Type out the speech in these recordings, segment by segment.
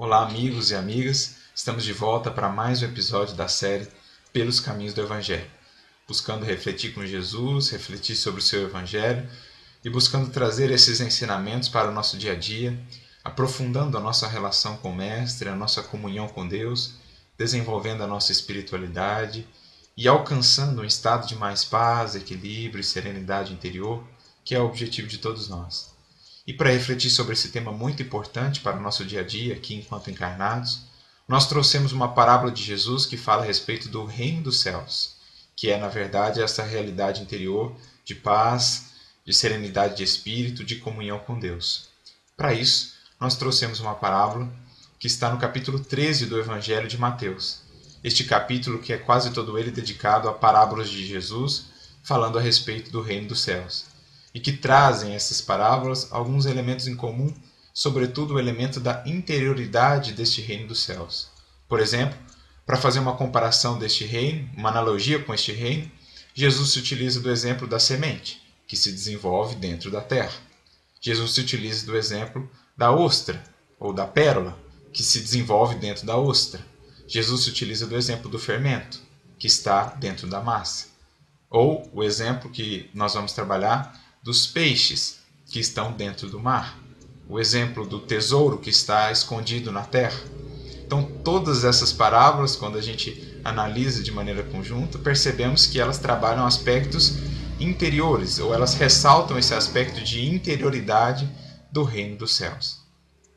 Olá, amigos e amigas. Estamos de volta para mais um episódio da série Pelos Caminhos do Evangelho, buscando refletir com Jesus, refletir sobre o seu Evangelho e buscando trazer esses ensinamentos para o nosso dia a dia, aprofundando a nossa relação com o Mestre, a nossa comunhão com Deus, desenvolvendo a nossa espiritualidade e alcançando um estado de mais paz, equilíbrio e serenidade interior, que é o objetivo de todos nós. E para refletir sobre esse tema muito importante para o nosso dia a dia aqui enquanto encarnados, nós trouxemos uma parábola de Jesus que fala a respeito do reino dos céus, que é, na verdade, essa realidade interior de paz, de serenidade de espírito, de comunhão com Deus. Para isso, nós trouxemos uma parábola que está no capítulo 13 do Evangelho de Mateus. Este capítulo que é quase todo ele dedicado a parábolas de Jesus, falando a respeito do reino dos céus e que trazem essas parábolas alguns elementos em comum, sobretudo o elemento da interioridade deste reino dos céus. Por exemplo, para fazer uma comparação deste reino, uma analogia com este reino, Jesus se utiliza do exemplo da semente, que se desenvolve dentro da terra. Jesus se utiliza do exemplo da ostra, ou da pérola, que se desenvolve dentro da ostra. Jesus se utiliza do exemplo do fermento, que está dentro da massa. Ou o exemplo que nós vamos trabalhar dos peixes que estão dentro do mar, o exemplo do tesouro que está escondido na terra. Então, todas essas parábolas, quando a gente analisa de maneira conjunta, percebemos que elas trabalham aspectos interiores, ou elas ressaltam esse aspecto de interioridade do reino dos céus.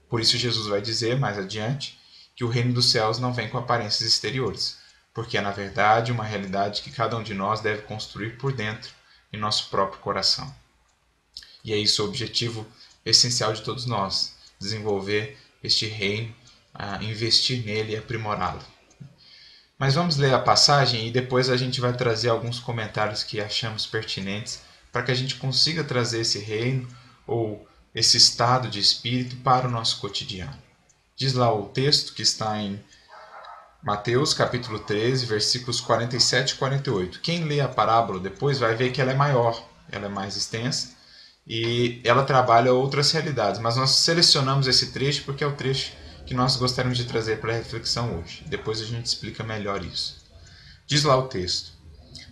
Por isso, Jesus vai dizer mais adiante que o reino dos céus não vem com aparências exteriores, porque é, na verdade, uma realidade que cada um de nós deve construir por dentro, em nosso próprio coração. E é isso o objetivo essencial de todos nós: desenvolver este reino, investir nele e aprimorá-lo. Mas vamos ler a passagem e depois a gente vai trazer alguns comentários que achamos pertinentes para que a gente consiga trazer esse reino ou esse estado de espírito para o nosso cotidiano. Diz lá o texto que está em Mateus capítulo 13, versículos 47 e 48. Quem lê a parábola depois vai ver que ela é maior, ela é mais extensa e ela trabalha outras realidades, mas nós selecionamos esse trecho porque é o trecho que nós gostaríamos de trazer para a reflexão hoje. Depois a gente explica melhor isso. Diz lá o texto: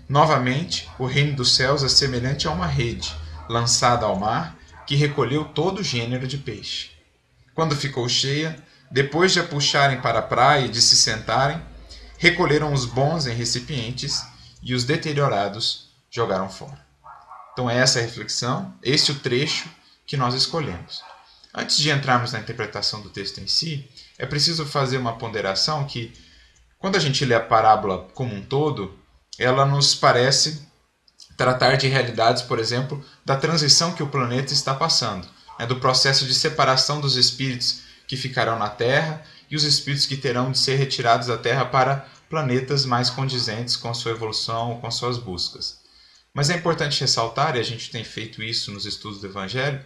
Novamente, o reino dos céus é semelhante a uma rede lançada ao mar que recolheu todo o gênero de peixe. Quando ficou cheia, depois de a puxarem para a praia e de se sentarem, recolheram os bons em recipientes e os deteriorados jogaram fora. Então, é essa a reflexão, este é o trecho que nós escolhemos. Antes de entrarmos na interpretação do texto em si, é preciso fazer uma ponderação que, quando a gente lê a parábola como um todo, ela nos parece tratar de realidades, por exemplo, da transição que o planeta está passando, né, do processo de separação dos espíritos que ficarão na Terra e os espíritos que terão de ser retirados da Terra para planetas mais condizentes com sua evolução, com suas buscas. Mas é importante ressaltar, e a gente tem feito isso nos estudos do Evangelho,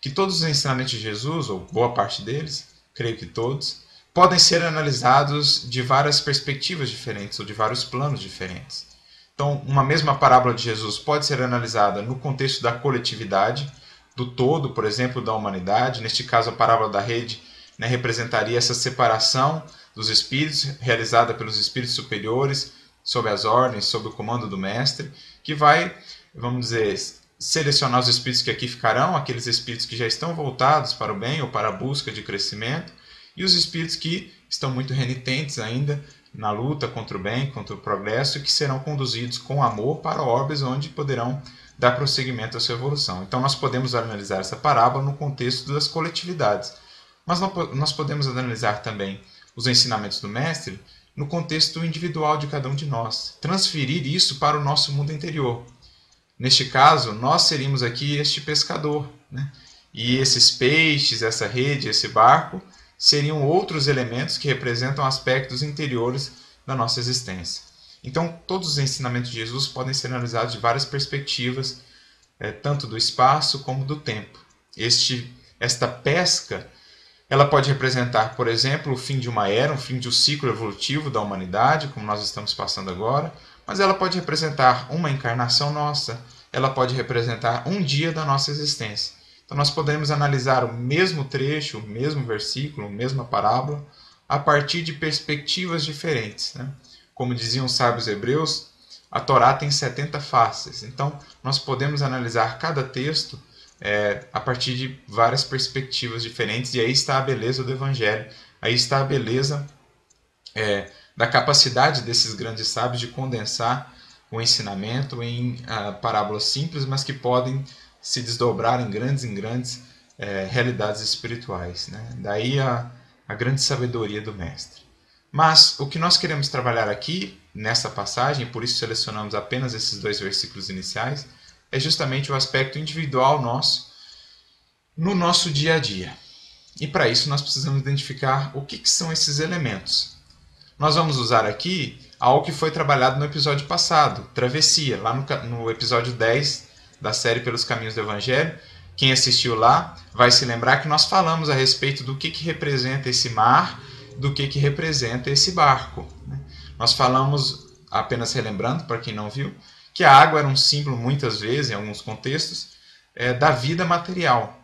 que todos os ensinamentos de Jesus, ou boa parte deles, creio que todos, podem ser analisados de várias perspectivas diferentes ou de vários planos diferentes. Então, uma mesma parábola de Jesus pode ser analisada no contexto da coletividade, do todo, por exemplo, da humanidade. Neste caso, a parábola da rede né, representaria essa separação dos espíritos, realizada pelos espíritos superiores, sob as ordens, sob o comando do Mestre que vai, vamos dizer, selecionar os espíritos que aqui ficarão, aqueles espíritos que já estão voltados para o bem ou para a busca de crescimento, e os espíritos que estão muito renitentes ainda na luta contra o bem, contra o progresso, que serão conduzidos com amor para orbes onde poderão dar prosseguimento à sua evolução. Então, nós podemos analisar essa parábola no contexto das coletividades, mas nós podemos analisar também os ensinamentos do Mestre no contexto individual de cada um de nós, transferir isso para o nosso mundo interior. Neste caso, nós seríamos aqui este pescador, né? e esses peixes, essa rede, esse barco, seriam outros elementos que representam aspectos interiores da nossa existência. Então, todos os ensinamentos de Jesus podem ser analisados de várias perspectivas, é, tanto do espaço como do tempo. Este, esta pesca ela pode representar, por exemplo, o fim de uma era, um fim de um ciclo evolutivo da humanidade, como nós estamos passando agora, mas ela pode representar uma encarnação nossa, ela pode representar um dia da nossa existência. Então nós podemos analisar o mesmo trecho, o mesmo versículo, a mesma parábola, a partir de perspectivas diferentes. Né? Como diziam os sábios hebreus, a Torá tem 70 faces. Então nós podemos analisar cada texto é, a partir de várias perspectivas diferentes, e aí está a beleza do Evangelho, aí está a beleza é, da capacidade desses grandes sábios de condensar o ensinamento em uh, parábolas simples, mas que podem se desdobrar em grandes em grandes é, realidades espirituais. Né? Daí a, a grande sabedoria do Mestre. Mas o que nós queremos trabalhar aqui, nessa passagem, por isso selecionamos apenas esses dois versículos iniciais, é justamente o aspecto individual nosso no nosso dia a dia. E para isso nós precisamos identificar o que, que são esses elementos. Nós vamos usar aqui algo que foi trabalhado no episódio passado, travessia, lá no, no episódio 10 da série Pelos Caminhos do Evangelho. Quem assistiu lá vai se lembrar que nós falamos a respeito do que, que representa esse mar, do que, que representa esse barco. Né? Nós falamos, apenas relembrando para quem não viu, que a água era um símbolo, muitas vezes, em alguns contextos, é, da vida material,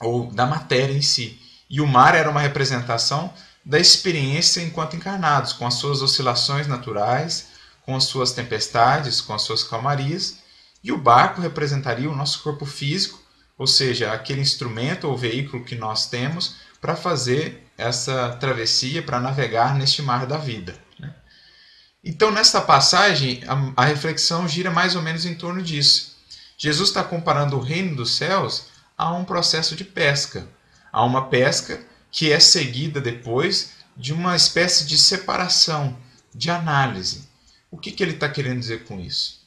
ou da matéria em si. E o mar era uma representação da experiência enquanto encarnados, com as suas oscilações naturais, com as suas tempestades, com as suas calmarias, e o barco representaria o nosso corpo físico, ou seja, aquele instrumento ou veículo que nós temos para fazer essa travessia, para navegar neste mar da vida. Então, nesta passagem, a, a reflexão gira mais ou menos em torno disso. Jesus está comparando o reino dos céus a um processo de pesca, a uma pesca que é seguida depois de uma espécie de separação, de análise. O que, que ele está querendo dizer com isso?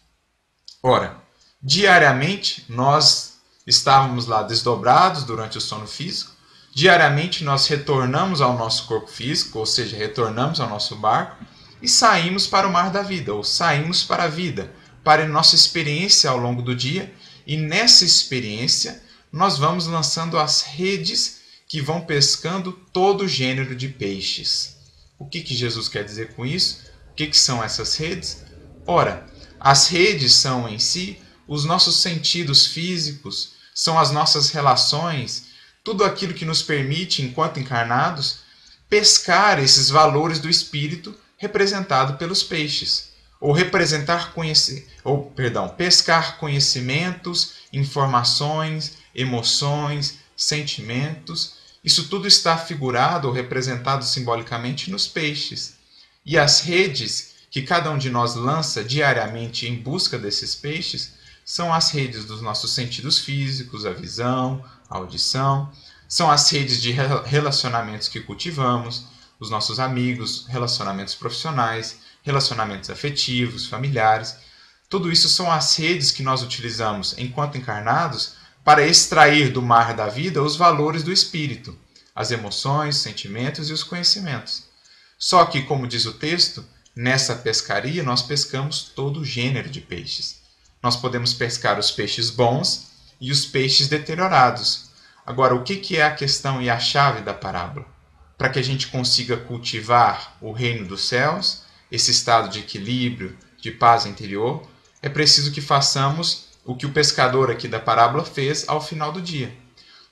Ora, Diariamente nós estávamos lá desdobrados durante o sono físico. Diariamente nós retornamos ao nosso corpo físico, ou seja, retornamos ao nosso barco e saímos para o mar da vida, ou saímos para a vida, para a nossa experiência ao longo do dia. E nessa experiência nós vamos lançando as redes que vão pescando todo gênero de peixes. O que, que Jesus quer dizer com isso? O que, que são essas redes? Ora, as redes são em si os nossos sentidos físicos, são as nossas relações, tudo aquilo que nos permite, enquanto encarnados, pescar esses valores do espírito representado pelos peixes, ou representar conheci ou perdão, pescar conhecimentos, informações, emoções, sentimentos. Isso tudo está figurado ou representado simbolicamente nos peixes. E as redes que cada um de nós lança diariamente em busca desses peixes são as redes dos nossos sentidos físicos, a visão, a audição, são as redes de relacionamentos que cultivamos, os nossos amigos, relacionamentos profissionais, relacionamentos afetivos, familiares. Tudo isso são as redes que nós utilizamos enquanto encarnados para extrair do mar da vida os valores do espírito, as emoções, sentimentos e os conhecimentos. Só que, como diz o texto, nessa pescaria nós pescamos todo o gênero de peixes nós podemos pescar os peixes bons e os peixes deteriorados. Agora, o que é a questão e a chave da parábola? Para que a gente consiga cultivar o reino dos céus, esse estado de equilíbrio, de paz interior, é preciso que façamos o que o pescador aqui da parábola fez ao final do dia.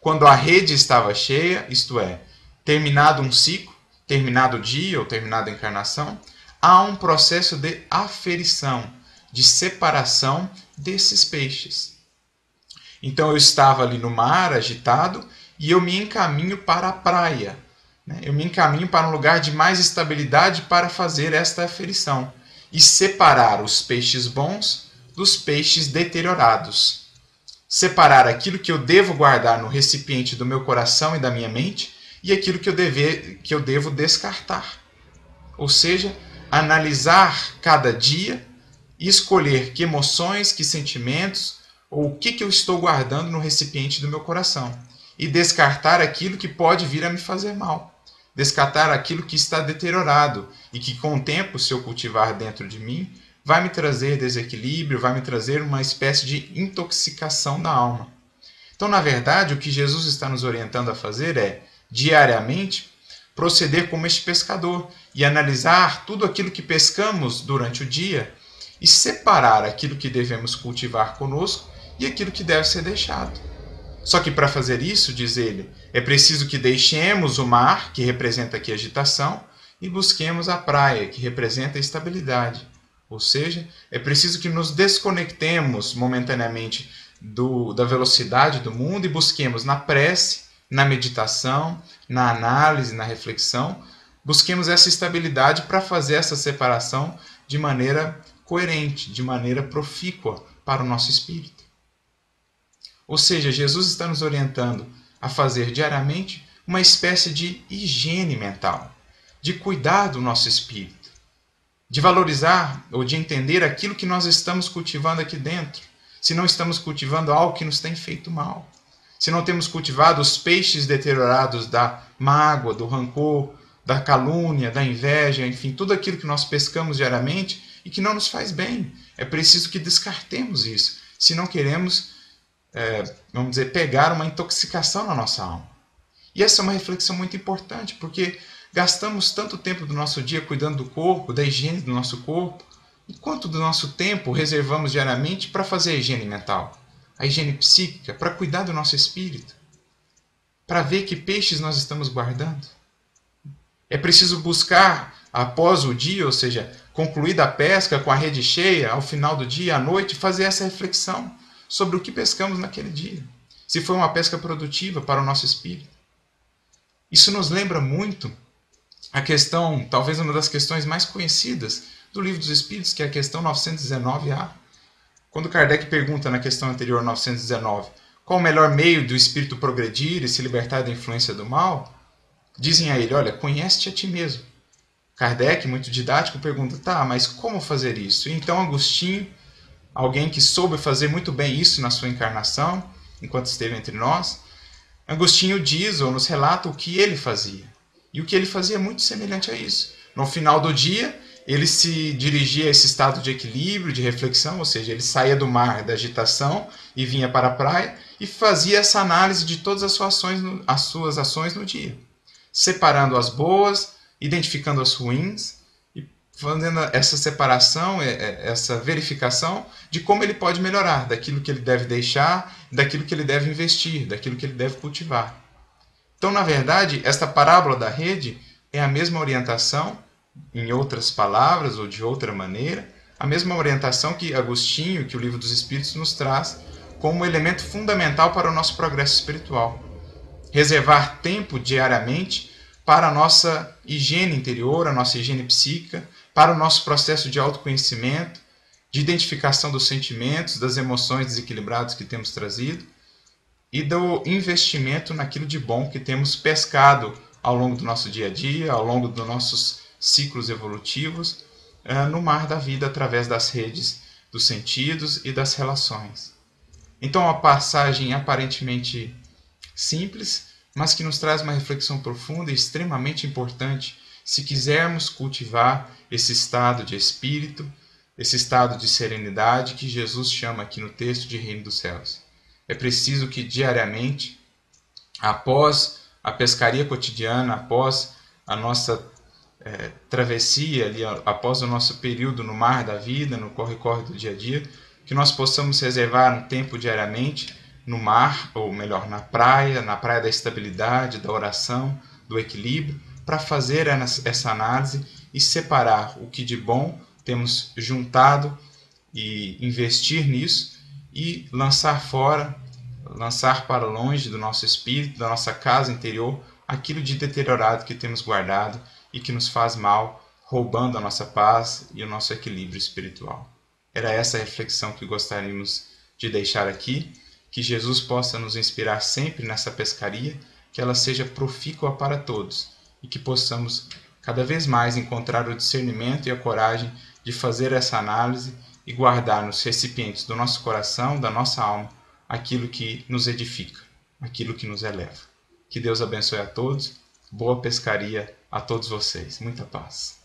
Quando a rede estava cheia, isto é, terminado um ciclo, terminado o dia ou terminada a encarnação, há um processo de aferição, de separação desses peixes. Então eu estava ali no mar, agitado, e eu me encaminho para a praia. Né? Eu me encaminho para um lugar de mais estabilidade para fazer esta aferição e separar os peixes bons dos peixes deteriorados. Separar aquilo que eu devo guardar no recipiente do meu coração e da minha mente e aquilo que eu, deve, que eu devo descartar. Ou seja, analisar cada dia e escolher que emoções, que sentimentos ou o que, que eu estou guardando no recipiente do meu coração e descartar aquilo que pode vir a me fazer mal. Descartar aquilo que está deteriorado e que, com o tempo, se eu cultivar dentro de mim, vai me trazer desequilíbrio, vai me trazer uma espécie de intoxicação da alma. Então, na verdade, o que Jesus está nos orientando a fazer é, diariamente, proceder como este pescador e analisar tudo aquilo que pescamos durante o dia e separar aquilo que devemos cultivar conosco e aquilo que deve ser deixado. Só que para fazer isso, diz ele, é preciso que deixemos o mar, que representa aqui agitação, e busquemos a praia, que representa a estabilidade. Ou seja, é preciso que nos desconectemos momentaneamente do, da velocidade do mundo e busquemos na prece, na meditação, na análise, na reflexão, busquemos essa estabilidade para fazer essa separação de maneira coerente, de maneira profícua para o nosso espírito. Ou seja, Jesus está nos orientando a fazer diariamente uma espécie de higiene mental, de cuidar do nosso espírito, de valorizar ou de entender aquilo que nós estamos cultivando aqui dentro. Se não estamos cultivando algo que nos tem feito mal, se não temos cultivado os peixes deteriorados da mágoa, do rancor, da calúnia, da inveja, enfim, tudo aquilo que nós pescamos diariamente e que não nos faz bem. É preciso que descartemos isso, se não queremos é, vamos dizer, pegar uma intoxicação na nossa alma. E essa é uma reflexão muito importante, porque gastamos tanto tempo do nosso dia cuidando do corpo, da higiene do nosso corpo, e quanto do nosso tempo reservamos diariamente para fazer a higiene mental, a higiene psíquica, para cuidar do nosso espírito, para ver que peixes nós estamos guardando. É preciso buscar, após o dia, ou seja, concluída a pesca com a rede cheia, ao final do dia, à noite, fazer essa reflexão sobre o que pescamos naquele dia, se foi uma pesca produtiva para o nosso espírito. Isso nos lembra muito a questão, talvez uma das questões mais conhecidas do Livro dos Espíritos, que é a questão 919A. Quando Kardec pergunta na questão anterior, 919, qual o melhor meio do espírito progredir e se libertar da influência do mal, dizem a ele: Olha, conhece-te a ti mesmo. Kardec, muito didático, pergunta: Tá, mas como fazer isso? E então Agostinho alguém que soube fazer muito bem isso na sua encarnação, enquanto esteve entre nós. Agostinho diz ou nos relata o que ele fazia. E o que ele fazia é muito semelhante a isso. No final do dia, ele se dirigia a esse estado de equilíbrio, de reflexão, ou seja, ele saía do mar da agitação e vinha para a praia e fazia essa análise de todas as suas ações as suas ações no dia, separando as boas, identificando as ruins fazendo essa separação, é, é, essa verificação de como ele pode melhorar, daquilo que ele deve deixar, daquilo que ele deve investir, daquilo que ele deve cultivar. Então, na verdade, esta parábola da rede é a mesma orientação, em outras palavras ou de outra maneira, a mesma orientação que Agostinho, que o Livro dos Espíritos nos traz como elemento fundamental para o nosso progresso espiritual. Reservar tempo diariamente para a nossa higiene interior, a nossa higiene psíquica, para o nosso processo de autoconhecimento, de identificação dos sentimentos, das emoções desequilibradas que temos trazido e do investimento naquilo de bom que temos pescado ao longo do nosso dia a dia, ao longo dos nossos ciclos evolutivos, eh, no mar da vida através das redes dos sentidos e das relações. Então, uma passagem aparentemente simples, mas que nos traz uma reflexão profunda e extremamente importante se quisermos cultivar esse estado de espírito, esse estado de serenidade que Jesus chama aqui no texto de Reino dos Céus. É preciso que diariamente, após a pescaria cotidiana, após a nossa é, travessia ali, após o nosso período no mar da vida, no corre-corre do dia a dia, que nós possamos reservar um tempo diariamente no mar, ou melhor, na praia, na praia da estabilidade, da oração, do equilíbrio, para fazer essa análise e separar o que de bom temos juntado e investir nisso e lançar fora, lançar para longe do nosso espírito, da nossa casa interior, aquilo de deteriorado que temos guardado e que nos faz mal, roubando a nossa paz e o nosso equilíbrio espiritual. Era essa a reflexão que gostaríamos de deixar aqui, que Jesus possa nos inspirar sempre nessa pescaria, que ela seja profícua para todos e que possamos cada vez mais encontrar o discernimento e a coragem de fazer essa análise e guardar nos recipientes do nosso coração, da nossa alma, aquilo que nos edifica, aquilo que nos eleva. Que Deus abençoe a todos. Boa pescaria a todos vocês. Muita paz.